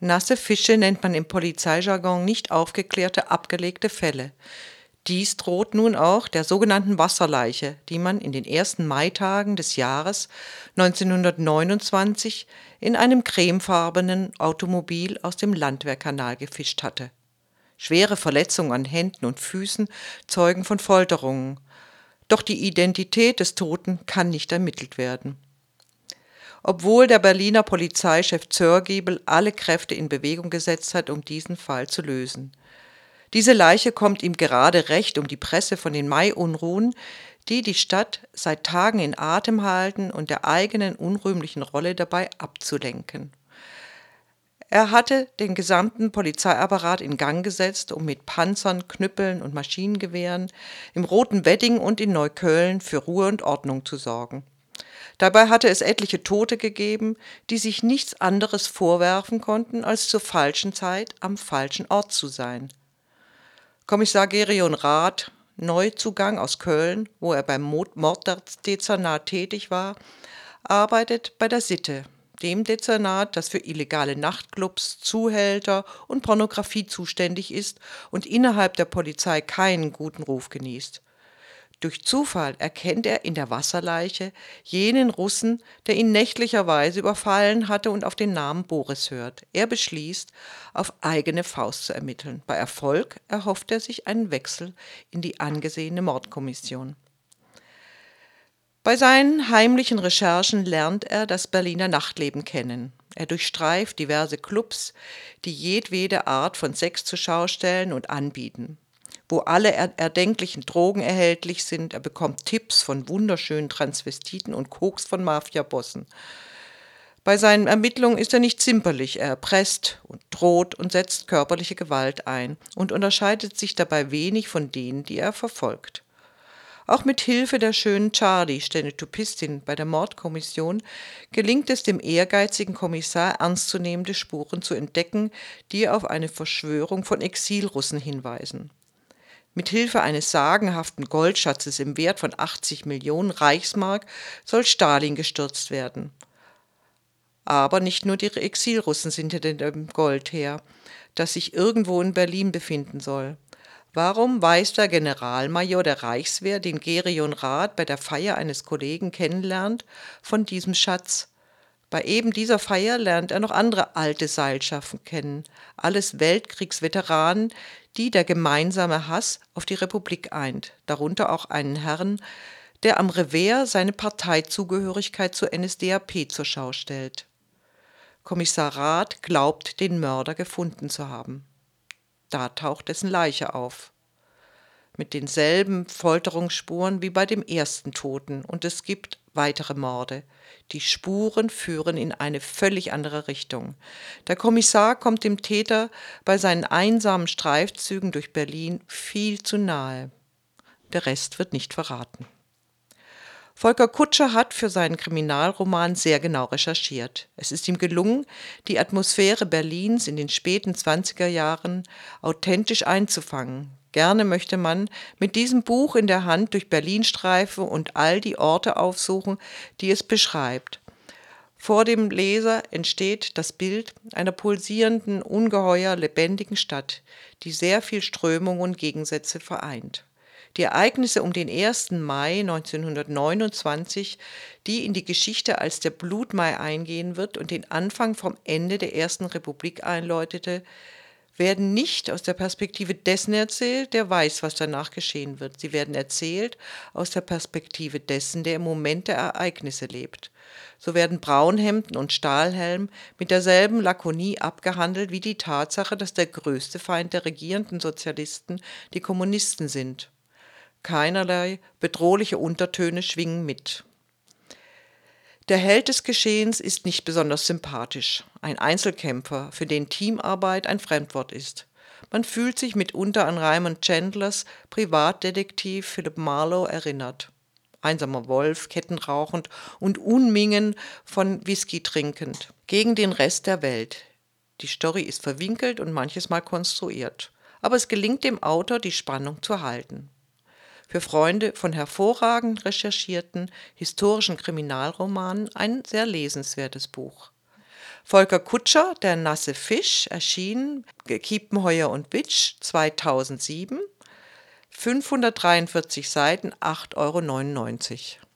Nasse Fische nennt man im Polizeijargon nicht aufgeklärte, abgelegte Fälle. Dies droht nun auch der sogenannten Wasserleiche, die man in den ersten Maitagen des Jahres 1929 in einem cremefarbenen Automobil aus dem Landwehrkanal gefischt hatte. Schwere Verletzungen an Händen und Füßen zeugen von Folterungen. Doch die Identität des Toten kann nicht ermittelt werden obwohl der Berliner Polizeichef Zörgiebel alle Kräfte in Bewegung gesetzt hat, um diesen Fall zu lösen. Diese Leiche kommt ihm gerade recht, um die Presse von den Mai-Unruhen, die die Stadt seit Tagen in Atem halten und der eigenen unrühmlichen Rolle dabei abzulenken. Er hatte den gesamten Polizeiapparat in Gang gesetzt, um mit Panzern, Knüppeln und Maschinengewehren im Roten Wedding und in Neukölln für Ruhe und Ordnung zu sorgen. Dabei hatte es etliche Tote gegeben, die sich nichts anderes vorwerfen konnten, als zur falschen Zeit am falschen Ort zu sein. Kommissar Gerion Rath, Neuzugang aus Köln, wo er beim Morddezernat tätig war, arbeitet bei der Sitte, dem Dezernat, das für illegale Nachtclubs, Zuhälter und Pornografie zuständig ist und innerhalb der Polizei keinen guten Ruf genießt. Durch Zufall erkennt er in der Wasserleiche jenen Russen, der ihn nächtlicherweise überfallen hatte und auf den Namen Boris hört. Er beschließt, auf eigene Faust zu ermitteln. Bei Erfolg erhofft er sich einen Wechsel in die angesehene Mordkommission. Bei seinen heimlichen Recherchen lernt er das Berliner Nachtleben kennen. Er durchstreift diverse Clubs, die jedwede Art von Sex zur Schau stellen und anbieten wo alle erdenklichen Drogen erhältlich sind. Er bekommt Tipps von wunderschönen Transvestiten und Koks von Mafiabossen. Bei seinen Ermittlungen ist er nicht zimperlich, er erpresst und droht und setzt körperliche Gewalt ein und unterscheidet sich dabei wenig von denen, die er verfolgt. Auch mit Hilfe der schönen Charlie, Stenotypistin bei der Mordkommission, gelingt es dem ehrgeizigen Kommissar, ernstzunehmende Spuren zu entdecken, die auf eine Verschwörung von Exilrussen hinweisen. Mit Hilfe eines sagenhaften Goldschatzes im Wert von 80 Millionen Reichsmark soll Stalin gestürzt werden. Aber nicht nur die Exilrussen sind hinter dem Gold her, das sich irgendwo in Berlin befinden soll. Warum weiß der Generalmajor der Reichswehr, den Gerion Rath bei der Feier eines Kollegen kennenlernt, von diesem Schatz? Bei eben dieser Feier lernt er noch andere alte Seilschaften kennen, alles Weltkriegsveteranen, die der gemeinsame Hass auf die Republik eint, darunter auch einen Herrn, der am Revers seine Parteizugehörigkeit zur NSDAP zur Schau stellt. Kommissar Rath glaubt, den Mörder gefunden zu haben. Da taucht dessen Leiche auf. Mit denselben Folterungsspuren wie bei dem ersten Toten, und es gibt weitere Morde. Die Spuren führen in eine völlig andere Richtung. Der Kommissar kommt dem Täter bei seinen einsamen Streifzügen durch Berlin viel zu nahe. Der Rest wird nicht verraten. Volker Kutscher hat für seinen Kriminalroman sehr genau recherchiert. Es ist ihm gelungen, die Atmosphäre Berlins in den späten 20er Jahren authentisch einzufangen, Gerne möchte man mit diesem Buch in der Hand durch Berlin streifen und all die Orte aufsuchen, die es beschreibt. Vor dem Leser entsteht das Bild einer pulsierenden, ungeheuer lebendigen Stadt, die sehr viel Strömung und Gegensätze vereint. Die Ereignisse um den 1. Mai 1929, die in die Geschichte als der Blutmai eingehen wird und den Anfang vom Ende der Ersten Republik einläutete, werden nicht aus der Perspektive dessen erzählt, der weiß, was danach geschehen wird. Sie werden erzählt aus der Perspektive dessen, der im Moment der Ereignisse lebt. So werden Braunhemden und Stahlhelm mit derselben Lakonie abgehandelt wie die Tatsache, dass der größte Feind der regierenden Sozialisten die Kommunisten sind. Keinerlei bedrohliche Untertöne schwingen mit. Der Held des Geschehens ist nicht besonders sympathisch, ein Einzelkämpfer, für den Teamarbeit ein Fremdwort ist. Man fühlt sich mitunter an Raymond Chandlers Privatdetektiv Philip Marlowe erinnert. Einsamer Wolf, kettenrauchend und Unmengen von Whisky trinkend. Gegen den Rest der Welt. Die Story ist verwinkelt und manches Mal konstruiert. Aber es gelingt dem Autor, die Spannung zu halten für Freunde von hervorragend recherchierten historischen Kriminalromanen ein sehr lesenswertes Buch. Volker Kutscher, Der nasse Fisch, erschien Kiepenheuer und Witsch 2007. 543 Seiten, 8,99 Euro.